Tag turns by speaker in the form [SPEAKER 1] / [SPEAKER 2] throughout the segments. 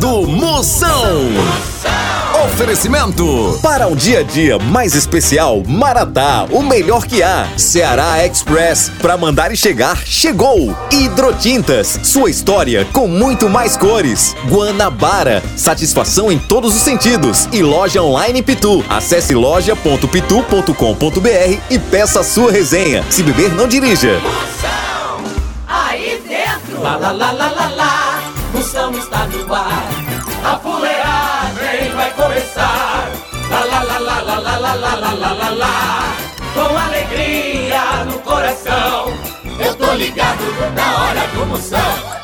[SPEAKER 1] do Moção. Oferecimento. Para um dia a dia mais especial, Maratá, o melhor que há. Ceará Express, para mandar e chegar, chegou. Hidrotintas, sua história com muito mais cores. Guanabara, satisfação em todos os sentidos. E loja online Pitu. Acesse loja.pitu.com.br e peça a sua resenha. Se beber, não dirija.
[SPEAKER 2] Moção, aí dentro. Lá, lá, lá, lá, lá, lá. Moção está no ar. A fuleagem vai começar. Lá, lá, lá, lá, lá, lá, lá, lá, lá, lá, lá, lá. Com alegria no coração. Eu tô ligado na hora do Moção.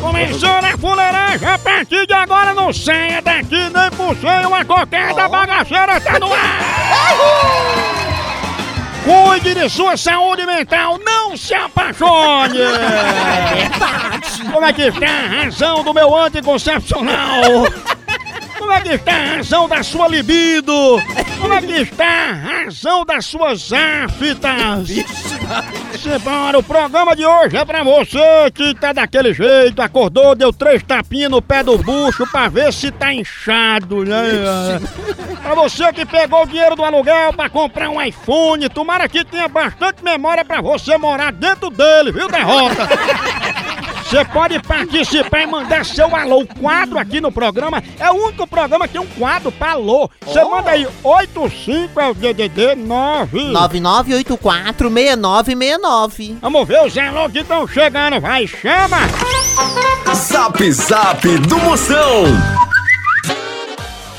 [SPEAKER 3] Começou na fuleiragem, a partir de agora não saia daqui nem por cento, a qualquer da bagaceira tá no ar! Cuide de sua saúde mental, não se apaixone! Como é que está a razão do meu anticoncepcional? Como é que está a razão da sua libido? Como é que está a razão das suas aftas? Simbora, o programa de hoje é pra você que tá daquele jeito, acordou, deu três tapinhas no pé do bucho pra ver se tá inchado, né? Pra você que pegou o dinheiro do aluguel pra comprar um iPhone, tomara que tenha bastante memória pra você morar dentro dele, viu, derrota? Você pode participar e mandar seu alô. O quadro aqui no programa é o único programa que tem um quadro pra alô. Você manda aí 85 é o DDD 9.
[SPEAKER 4] 99846969.
[SPEAKER 3] Vamos ver os alô que estão chegando. Vai, chama!
[SPEAKER 1] Zap Zap do Moção.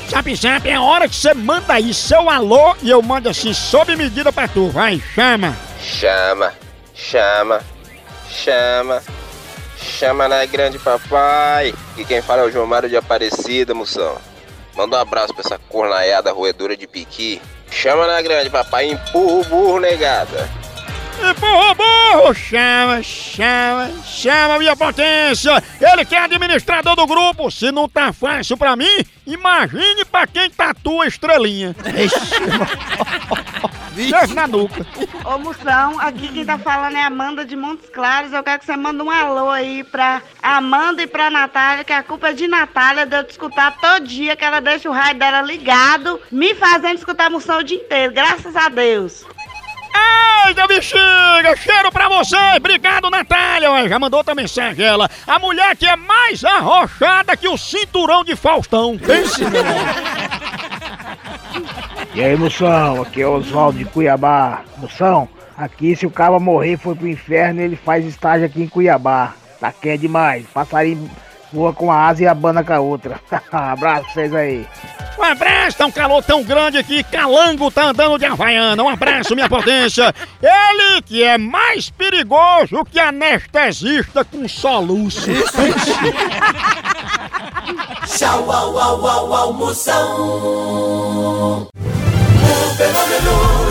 [SPEAKER 3] Zap Zap é a hora que você manda aí seu alô e eu mando assim sob medida pra tu. Vai, chama!
[SPEAKER 5] Chama, chama, chama, chama na grande papai. E quem fala é o João Mário de Aparecida, moção. Manda um abraço pra essa cornaiada roedora de piqui. Chama na grande papai, empurra o burro, negada.
[SPEAKER 3] Empurra o burro! Chama, chama, chama minha potência! Ele que é administrador do grupo, se não tá fácil pra mim, imagine pra quem tatua a estrelinha. Deus na nuca.
[SPEAKER 6] Ô Moção, aqui quem tá falando é Amanda de Montes Claros. Eu quero que você mande um alô aí pra Amanda e pra Natália, que a culpa é de Natália de eu te escutar todo dia, que ela deixa o raio dela ligado, me fazendo escutar a Moção o dia inteiro. Graças a Deus.
[SPEAKER 3] Eita bexiga, cheiro pra você! Obrigado, Natália! Já mandou outra mensagem ela. A mulher que é mais arrochada que o cinturão de Faustão. Pense
[SPEAKER 7] E aí, moção, aqui é Oswaldo de Cuiabá. Moção, aqui se o cara morrer for pro inferno, ele faz estágio aqui em Cuiabá. Tá quente demais. Passarinho voa com a asa e abana com a outra. Abraço pra vocês aí.
[SPEAKER 3] Um abraço, tá um calor tão grande que Calango tá andando de Havaiana. Um abraço, minha potência. Ele que é mais perigoso que anestesista com soluço.
[SPEAKER 2] Tchau, au, au, au, au, Moção. O fenômeno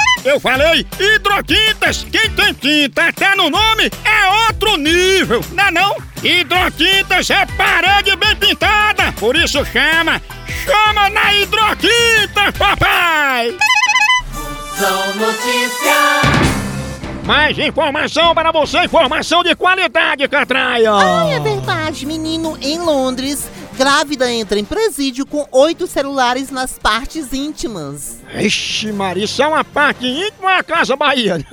[SPEAKER 3] Eu falei hidrotintas, quem tem tinta até no nome é outro nível, não é não? Hidrotintas é parede bem pintada, por isso chama, chama na hidrotinta, papai!
[SPEAKER 2] São notícias.
[SPEAKER 3] Mais informação para você, informação de qualidade, Catraia!
[SPEAKER 4] Ai, é verdade, menino, em Londres, grávida entra em presídio com oito celulares nas partes íntimas.
[SPEAKER 3] Ixi, Maria, isso é uma parte íntima ou é a Casa Bahia?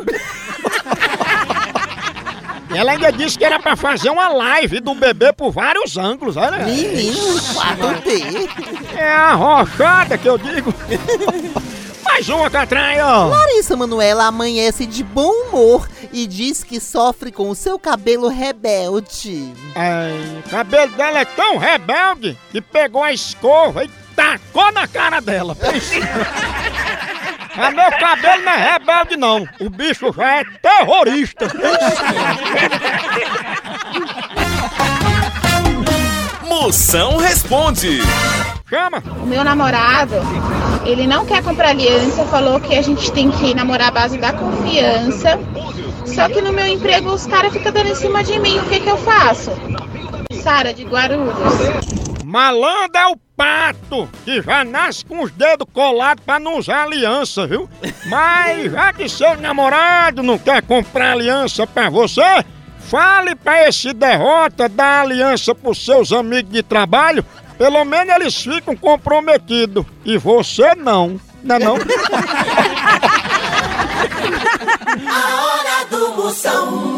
[SPEAKER 3] ela ainda disse que era pra fazer uma live do bebê por vários ângulos, olha.
[SPEAKER 4] Menino, 4D.
[SPEAKER 3] É a rochada que eu digo. Mais uma, Catraia!
[SPEAKER 4] Larissa Manuela amanhece de bom humor e diz que sofre com o seu cabelo rebelde.
[SPEAKER 3] Ai, o cabelo dela é tão rebelde que pegou a escova e tacou na cara dela. Mas meu cabelo não é rebelde, não. O bicho já é terrorista.
[SPEAKER 1] Moção responde.
[SPEAKER 3] Chama.
[SPEAKER 8] O meu namorado, ele não quer comprar aliança, falou que a gente tem que namorar à base da confiança. Só que no meu emprego os caras ficam dando em cima de mim, o que que eu faço? Sara de Guarulhos.
[SPEAKER 3] Malandro é o pato, que já nasce com os dedos colados pra não usar aliança, viu? Mas já que seu namorado não quer comprar aliança pra você, fale pra esse derrota dar aliança pros seus amigos de trabalho. Pelo menos eles ficam comprometidos. E você não. Não é não?
[SPEAKER 2] A hora do Moção.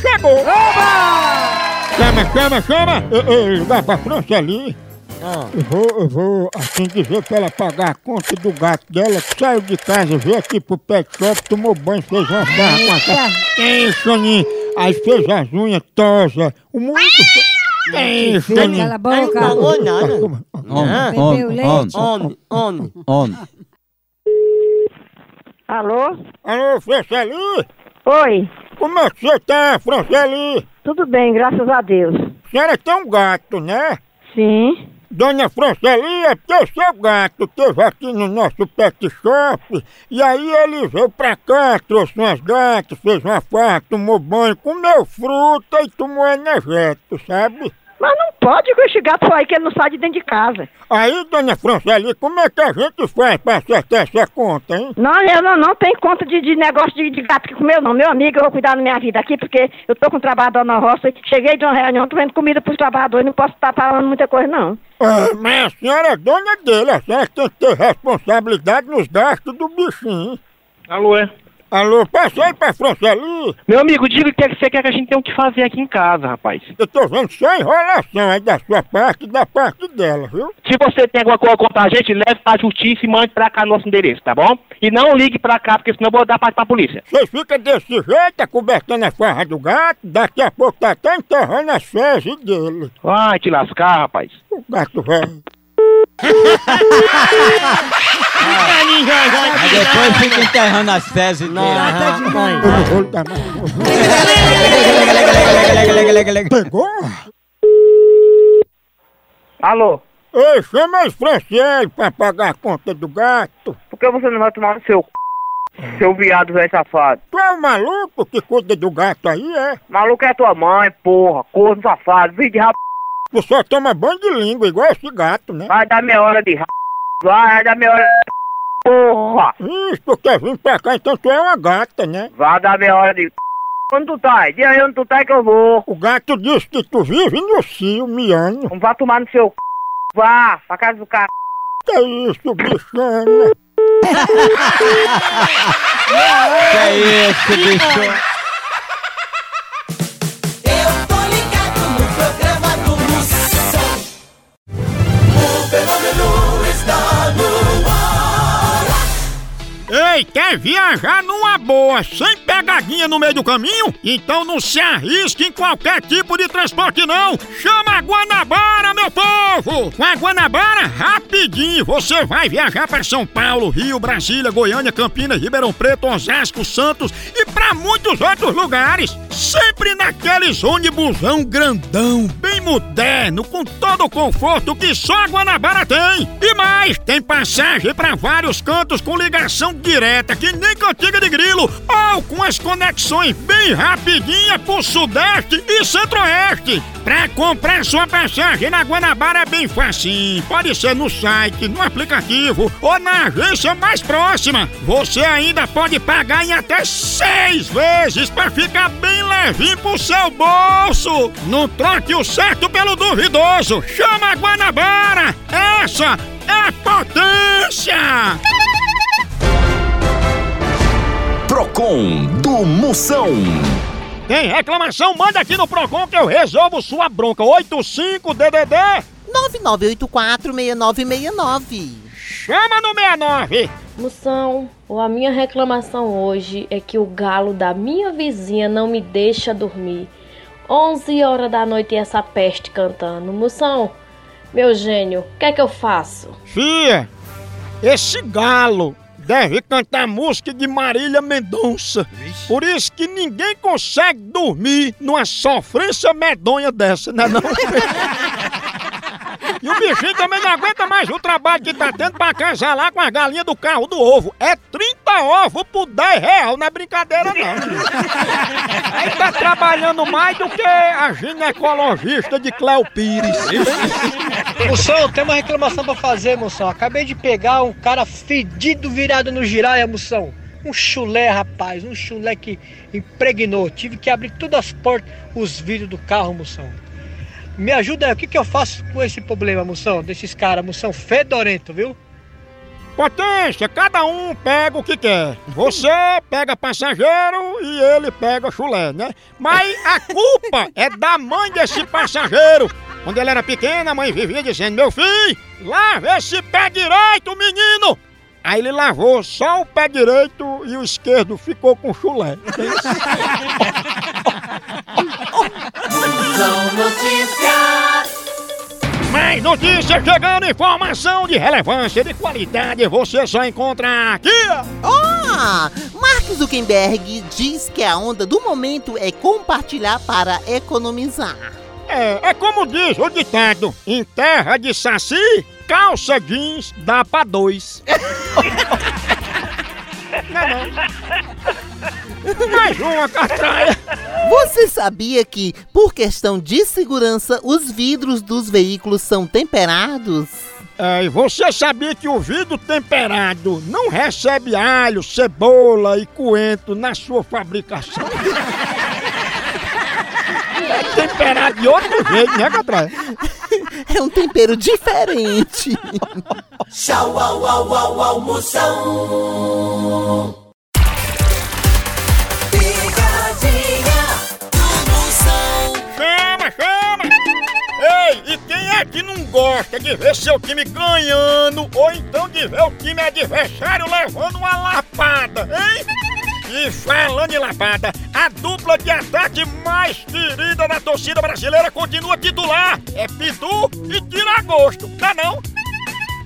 [SPEAKER 3] Chegou! Chama, chama, chama! Ei, ei, ligar pra Franceli. Eu vou, eu vou, assim, dizer pra ela pagar a conta do gato dela, que saiu de casa, veio aqui pro pet shop, tomou banho, fez uma barra com a cara. Tem, Soninho. Aí fez as unhas, tosa. O mundo... Tem, Soninho.
[SPEAKER 9] Cala a boca.
[SPEAKER 10] falou nada.
[SPEAKER 9] Leite.
[SPEAKER 10] Homem, homem, homem.
[SPEAKER 6] Alô?
[SPEAKER 3] Alô, Franceli?
[SPEAKER 6] Oi.
[SPEAKER 3] Como é que você tá, Franceli?
[SPEAKER 6] Tudo bem, graças a Deus.
[SPEAKER 3] A senhora tem um gato, né?
[SPEAKER 6] Sim.
[SPEAKER 3] Dona Franceli, é porque seu gato esteve aqui no nosso pet shop e aí ele veio pra cá, trouxe umas gatas, fez uma farra, tomou banho, comeu fruta e tomou energético, sabe?
[SPEAKER 6] Mas não pode com esse gato aí que ele não sai de dentro de casa.
[SPEAKER 3] Aí, Dona Franceli, como é que a gente faz pra acertar essa conta, hein?
[SPEAKER 6] Não, eu não, não tenho conta de, de negócio de, de gato que comeu, não. Meu amigo, eu vou cuidar da minha vida aqui, porque eu tô com um trabalhador na roça. Cheguei de uma reunião, tô vendo comida pros trabalhadores, não posso estar falando muita coisa, não.
[SPEAKER 3] Ah, mas a senhora é dona dele, a senhora tem que ter responsabilidade nos gastos do bichinho.
[SPEAKER 11] Alô, é?
[SPEAKER 3] Alô, passa aí pra Franceli.
[SPEAKER 11] Meu amigo, diga o que é que você quer que a gente tenha o que fazer aqui em casa, rapaz.
[SPEAKER 3] Eu tô vendo só enrolação aí da sua parte e da parte dela, viu?
[SPEAKER 11] Se você tem alguma coisa contra a gente, leve pra justiça e mande pra cá nosso endereço, tá bom? E não ligue pra cá, porque senão eu vou dar parte pra polícia.
[SPEAKER 3] Você fica desse jeito, acobertando a farra do gato, daqui a pouco tá até enterrando as fezes dele.
[SPEAKER 11] Vai te lascar, rapaz.
[SPEAKER 3] O gato velho.
[SPEAKER 10] Aí depois fica enterrando as fezes dele.
[SPEAKER 3] Dar mais. Pegou?
[SPEAKER 6] Alô?
[SPEAKER 3] Ei, chama as Franciele pra pagar a conta do gato.
[SPEAKER 6] Por que você não vai tomar no seu c... seu viado velho safado?
[SPEAKER 3] Tu é o maluco que cuida do gato aí, é?
[SPEAKER 6] Maluco é tua mãe, porra, corno safado, vídeo de rap...
[SPEAKER 3] Tu só toma banho de língua, igual esse gato, né?
[SPEAKER 6] Vai dar minha hora de. Vai dar minha hora de porra!
[SPEAKER 3] Isso, tu quer vir pra cá, então tu é uma gata, né?
[SPEAKER 6] Vai dar minha hora de Onde tu tá? Diz aí onde tu tá que eu vou.
[SPEAKER 3] O gato disse que tu vive no cio, miando.
[SPEAKER 6] Não vá tomar no seu c... Vá, pra casa do cara.
[SPEAKER 3] Que isso, bichana?
[SPEAKER 10] Que é isso, bicho?
[SPEAKER 2] Está no ar.
[SPEAKER 3] Ei, quer viajar numa boa, sem pegadinha no meio do caminho? Então não se arrisque em qualquer tipo de transporte não! Chama a Guanabara, Com a Guanabara, rapidinho, você vai viajar para São Paulo, Rio, Brasília, Goiânia, Campinas, Ribeirão Preto, Osasco, Santos e para muitos outros lugares! Sempre naqueles ônibusão grandão, bem moderno, com todo o conforto que só a Guanabara tem. E mais, tem passagem para vários cantos com ligação direta, que nem cantiga de grilo, ou com as conexões bem rapidinhas pro Sudeste e Centro-Oeste. Pra comprar sua passagem na Guanabara bem facinho. Pode ser no site, no aplicativo ou na agência mais próxima. Você ainda pode pagar em até seis vezes pra ficar bem levinho pro seu bolso. Não troque o certo pelo duvidoso. Chama a Guanabara. Essa é potência.
[SPEAKER 1] Procon do Moção.
[SPEAKER 3] Tem reclamação? Manda aqui no Procon que eu resolvo sua bronca. 85-DDD
[SPEAKER 4] 9984-6969.
[SPEAKER 3] Chama no 69.
[SPEAKER 12] Moção, a minha reclamação hoje é que o galo da minha vizinha não me deixa dormir. 11 horas da noite e essa peste cantando. Moção, meu gênio, o que é que eu faço?
[SPEAKER 3] Fia, esse galo deve cantar música de Marília Mendonça. Por isso que ninguém consegue dormir numa sofrência medonha dessa, né não? E o bichinho também não aguenta mais o trabalho que tá tendo pra lá com a galinha do carro do ovo. É 30 ovos por 10 real, não é brincadeira não. Aí tá trabalhando mais do que a ginecologista de Cléo Pires.
[SPEAKER 13] Moção, tem uma reclamação pra fazer, moção. Acabei de pegar um cara fedido virado no giraia, moção. Um chulé, rapaz, um chulé que impregnou. Tive que abrir todas as portas, os vidros do carro, moção. Me ajuda aí, o que, que eu faço com esse problema, moção? Desses caras, moção fedorento, viu?
[SPEAKER 3] Potência, cada um pega o que quer. Você pega passageiro e ele pega chulé, né? Mas a culpa é da mãe desse passageiro. Quando ele era pequeno, a mãe vivia dizendo: Meu filho, lave esse pé direito, menino! Aí ele lavou só o pé direito e o esquerdo ficou com chulé.
[SPEAKER 2] São notícias.
[SPEAKER 3] Mais notícias chegando, informação de relevância, de qualidade, você só encontra aqui.
[SPEAKER 4] Oh! Mark Zuckerberg diz que a onda do momento é compartilhar para economizar.
[SPEAKER 3] É, é como diz o ditado, em terra de saci, calça jeans dá pra dois. não, não. Mais uma catraia.
[SPEAKER 4] Você sabia que, por questão de segurança, os vidros dos veículos são temperados?
[SPEAKER 3] É, e você sabia que o vidro temperado não recebe alho, cebola e coentro na sua fabricação? É temperado de outro jeito, né, Catraia?
[SPEAKER 4] É um tempero diferente.
[SPEAKER 2] Tchau, au, au, au, almoção. Picadinha do Moção.
[SPEAKER 3] Chama, chama! Ei, e quem é que não gosta de ver seu time ganhando ou então de ver o time adversário levando uma lapada, hein? E falando em lapada, a dupla de ataque mais querida da torcida brasileira continua titular. É Pitu e Tiragosto, tá não?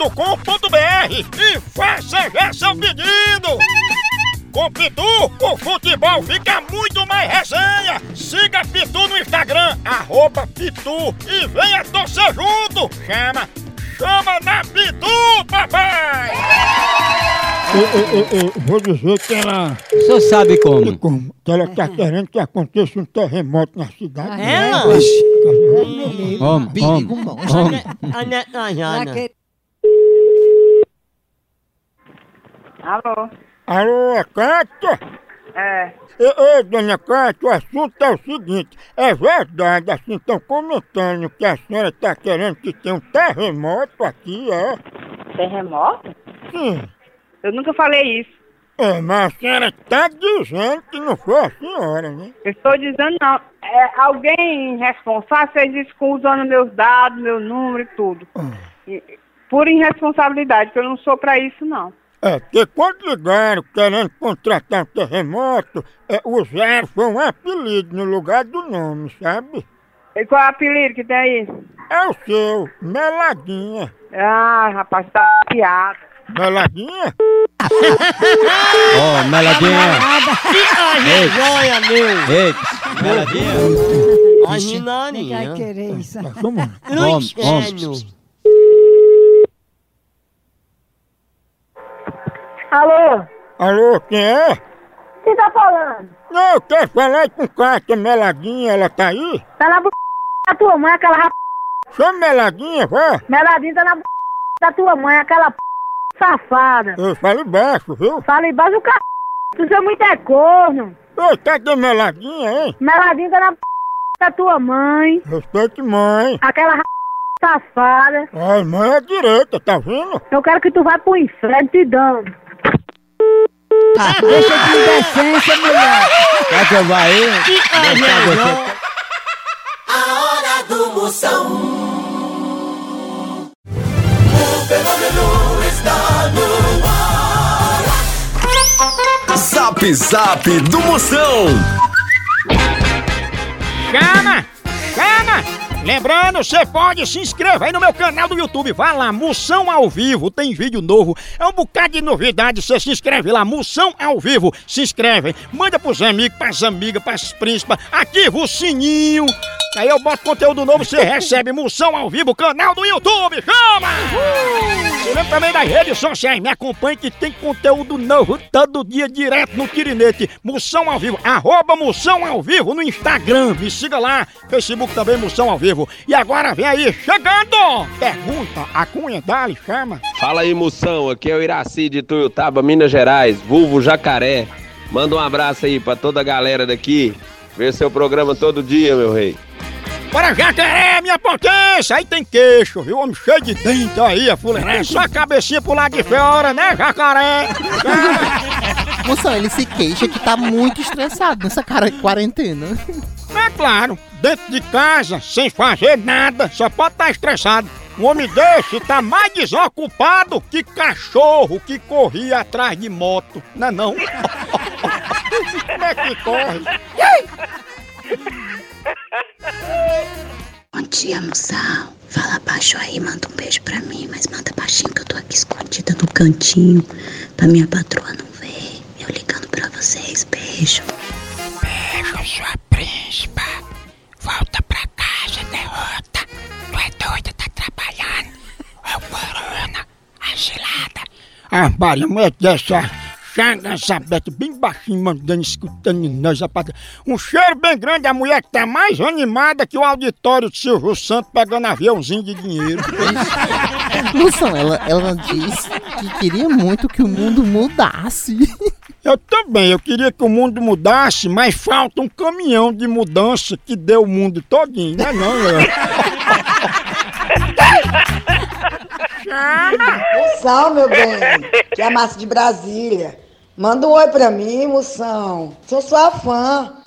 [SPEAKER 3] loja.pitu.com.br e faça já seu pedido. Com Pitu, o futebol fica muito mais resenha. Siga Pitu no Instagram, arroba Pitu e venha torcer junto. Chama, chama na Pitu, papai! vou dizer que ela.
[SPEAKER 10] O senhor sabe como?
[SPEAKER 3] como? Que ela tá querendo que aconteça um terremoto na cidade.
[SPEAKER 14] ela?
[SPEAKER 10] Homem, homem, homem.
[SPEAKER 6] Alô?
[SPEAKER 3] Alô, é Cátia?
[SPEAKER 6] É.
[SPEAKER 3] Ei, ei, dona Cátia, o assunto é o seguinte: é verdade, assim, estão comentando que a senhora está querendo que tenha um terremoto aqui, é?
[SPEAKER 6] Terremoto?
[SPEAKER 3] Sim.
[SPEAKER 6] Eu nunca falei isso.
[SPEAKER 3] É, mas a senhora tá dizendo que não foi a senhora, né?
[SPEAKER 14] Eu estou dizendo não. É, alguém responsável fez isso com usando meus dados, meu número e tudo. E- por irresponsabilidade, porque eu não sou pra isso não.
[SPEAKER 3] É, porque quando ligaram querendo contratar um terremoto, é, usaram foi um apelido no lugar do nome, sabe?
[SPEAKER 14] E qual é o apelido que tem aí?
[SPEAKER 3] É o seu, Meladinha.
[SPEAKER 14] Ah, rapaz, tá piada.
[SPEAKER 3] Meladinha?
[SPEAKER 10] Ó, meladinha.
[SPEAKER 15] Ai, joia, meu.
[SPEAKER 10] Ei, meladinha.
[SPEAKER 15] Ai, Rinani.
[SPEAKER 16] Vai querer isso.
[SPEAKER 3] Vamos.
[SPEAKER 15] Não
[SPEAKER 10] Homem,
[SPEAKER 15] entendo.
[SPEAKER 14] Alô?
[SPEAKER 3] Alô, quem é?
[SPEAKER 14] Quem tá falando?
[SPEAKER 3] Não, eu quero falar com Cátia Meladinha, ela tá aí?
[SPEAKER 14] Tá na b... da tua mãe, aquela rap...
[SPEAKER 3] Chama Meladinha, vá.
[SPEAKER 14] Meladinha tá na b... da tua mãe, aquela p... safada.
[SPEAKER 3] Eu falo baixo, viu?
[SPEAKER 14] Fala embaixo do c... Tu é muito é corno.
[SPEAKER 3] Ô, cadê Meladinha, hein?
[SPEAKER 14] Meladinha tá na b... da tua mãe,
[SPEAKER 3] Respeite mãe.
[SPEAKER 14] aquela rap... safada.
[SPEAKER 3] Ai, mãe é direita, tá vendo?
[SPEAKER 14] Eu quero que tu vá pro inferno te dando.
[SPEAKER 16] Deixa de indecência, mulher.
[SPEAKER 10] Quer que eu vá aí? Deixa.
[SPEAKER 2] A hora do Moção. O fenômeno está no ar.
[SPEAKER 1] Zap Zap do Moção.
[SPEAKER 3] Chama! Chama! Lembrando, você pode se inscrever aí no meu canal do YouTube. Vai lá, Moção ao Vivo, tem vídeo novo. É um bocado de novidade. Você se inscreve lá, Moção ao Vivo. Se inscreve, manda pros amigos, pras amigas, pras príncipas. Ativa o sininho. Aí eu boto conteúdo novo, você recebe Moção ao Vivo, canal do YouTube. Chama! Você lembra também das redes sociais. Me acompanhe que tem conteúdo novo todo dia direto no Tirinete. Moção ao Vivo, arroba Moção ao Vivo no Instagram. Me siga lá. Facebook também, Moção ao Vivo. E agora vem aí, chegando! Pergunta, a Cunha Dali chama.
[SPEAKER 17] Fala aí, moção. Aqui é o Iraci de Tuiutaba, Minas Gerais, vulvo Jacaré. Manda um abraço aí pra toda a galera daqui. Vê seu programa todo dia, meu rei.
[SPEAKER 3] Bora jacaré, minha potência! Aí tem queixo, viu? Homem cheio de dente aí, a fuleiragem. Só a cabecinha pro lado de fora, né, jacaré?
[SPEAKER 4] Moção, ele se queixa que tá muito estressado nessa cara quarentena.
[SPEAKER 3] É claro, dentro de casa, sem fazer nada, só pode estar estressado. Um homem desse tá mais desocupado que cachorro que corria atrás de moto, não é não? Como é que corre?
[SPEAKER 18] Bom dia, moção. Fala baixo aí, manda um beijo pra mim, mas manda baixinho que eu tô aqui escondida no cantinho pra minha patroa não ver. Eu ligando pra vocês. Beijo.
[SPEAKER 3] Beijo, sua príncipa. Volta pra Ah, mulher dessa chaga, sabete, bem baixinho, mandando, escutando nós, rapaz. Um cheiro bem grande, a mulher que tá mais animada que o auditório de Silvio Santos pegando aviãozinho de dinheiro.
[SPEAKER 4] Moção, ela, ela disse que queria muito que o mundo mudasse.
[SPEAKER 3] Eu também, eu queria que o mundo mudasse, mas falta um caminhão de mudança que dê o mundo todinho, não é não,
[SPEAKER 19] Moção, meu bem, que é a Márcia de Brasília. Manda um oi pra mim, moção. Sou sua fã.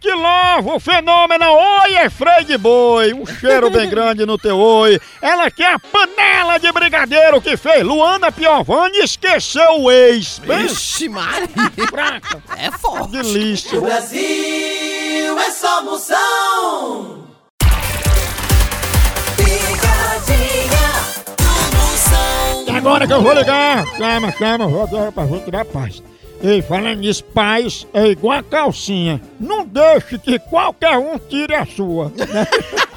[SPEAKER 3] Que louvo, o fenômeno Oi é freio de boi, um cheiro bem grande no teu oi. Ela que é a panela de brigadeiro que fez Luana Piovani esqueceu o ex.
[SPEAKER 4] Vixe.
[SPEAKER 3] Fraca.
[SPEAKER 4] É forte.
[SPEAKER 3] Delícia.
[SPEAKER 2] O Brasil é só Moção. Picadinha
[SPEAKER 3] agora que eu vou ligar, chama, chama, vou pra gente dar paz. Ei, falando nisso, paz é igual a calcinha. Não deixe que qualquer um tire a sua. né?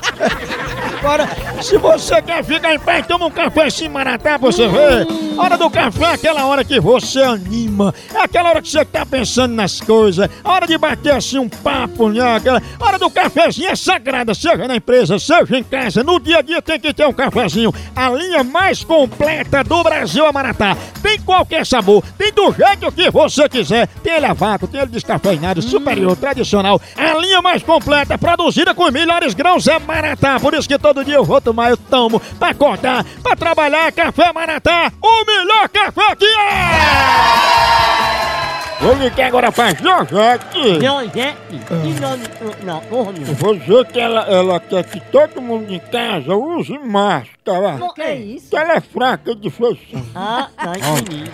[SPEAKER 3] Agora, se você quer ficar em pé, toma um café assim, Maratá, você ver. Hora do café é aquela hora que você anima. É aquela hora que você tá pensando nas coisas. Hora de bater assim um papo, né? Aquela hora do cafezinho é sagrada, seja na empresa, seja em casa. No dia a dia tem que ter um cafezinho. A linha mais completa do Brasil é Maratá. Tem qualquer sabor, tem do jeito que você quiser. Tem ele a vácuo, tem ele descafeinado, superior, tradicional. A linha mais completa, produzida com os melhores grãos é Maratá. Por isso que todo dia eu vou tomar, eu tomo, pra acordar, pra trabalhar. Café Maratá, o melhor café que é!
[SPEAKER 20] Vou ligar agora pra Georgette.
[SPEAKER 15] Georgette? Que nome? Não, nome.
[SPEAKER 20] Eu Vou dizer que ela, ela quer que todo mundo em casa use máscara.
[SPEAKER 15] O que é isso?
[SPEAKER 20] Que ela é fraca de feição.
[SPEAKER 15] Ah, tá entendi.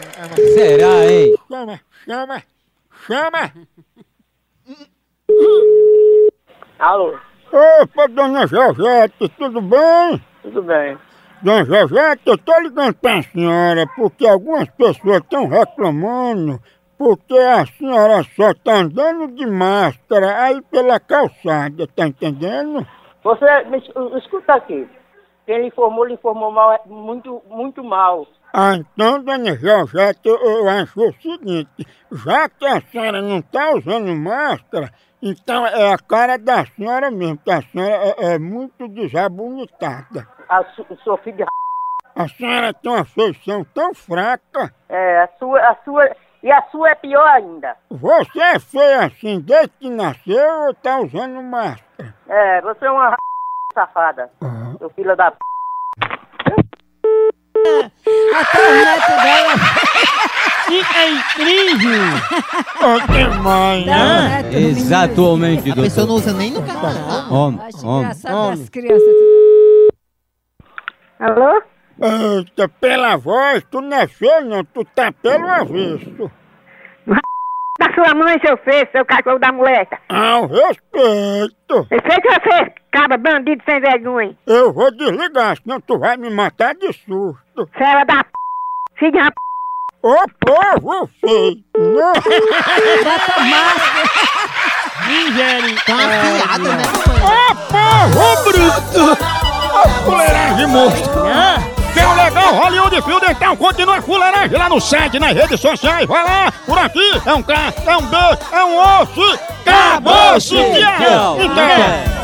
[SPEAKER 10] Será, hein?
[SPEAKER 20] Chama, chama, chama.
[SPEAKER 21] Alô?
[SPEAKER 20] Opa, dona Georgette, tudo bem?
[SPEAKER 21] Tudo bem.
[SPEAKER 20] Dona Georgette, eu tô ligando pra senhora porque algumas pessoas estão reclamando porque a senhora só tá andando de máscara aí pela calçada, tá entendendo?
[SPEAKER 21] Você, me es- escuta aqui. Quem lhe informou, lhe informou mal, é muito, muito mal.
[SPEAKER 20] Ah, então, dona Georgette, eu, eu acho o seguinte, já que a senhora não tá usando máscara, então é a cara da senhora mesmo, que a senhora é, é muito desabonitada.
[SPEAKER 21] A su, sua filha.
[SPEAKER 20] A senhora tem uma feição tão fraca.
[SPEAKER 21] É, a sua, a sua. E a sua é pior ainda.
[SPEAKER 20] Você é feia assim desde que nasceu ou tá usando máscara?
[SPEAKER 21] É, você é uma safada. Seu filho da p.
[SPEAKER 16] Até o neto dela.
[SPEAKER 15] Fica incrível!
[SPEAKER 20] Oh, demais,
[SPEAKER 16] né?
[SPEAKER 10] Exatamente,
[SPEAKER 4] A pessoa
[SPEAKER 10] doutor.
[SPEAKER 4] não usa nem no canal.
[SPEAKER 10] Homem, homem.
[SPEAKER 16] Engraçado das crianças.
[SPEAKER 21] Alô?
[SPEAKER 20] Eita, pela voz, tu não é feio não, tu tá pelo avesso.
[SPEAKER 21] Da sua mãe, seu feio, seu cachorro da moleca.
[SPEAKER 20] Ao respeito.
[SPEAKER 21] Respeite você, cabra bandido sem vergonha.
[SPEAKER 20] Eu vou desligar, senão tu vai me matar de susto.
[SPEAKER 21] Fera da p. Filha da p.
[SPEAKER 20] Ô povo feio! Não!
[SPEAKER 16] Bota máscara.
[SPEAKER 15] Misericórdia!
[SPEAKER 4] Tá afiada, né,
[SPEAKER 20] Ô povo bruto! Ô fuleiragem monstro! Que é o legal, Hollywood Field, então continua fuleiragem lá no site, nas redes sociais, vai lá! Por aqui é um K, é um B, é um osso! Acabou-se! Tchau! Então,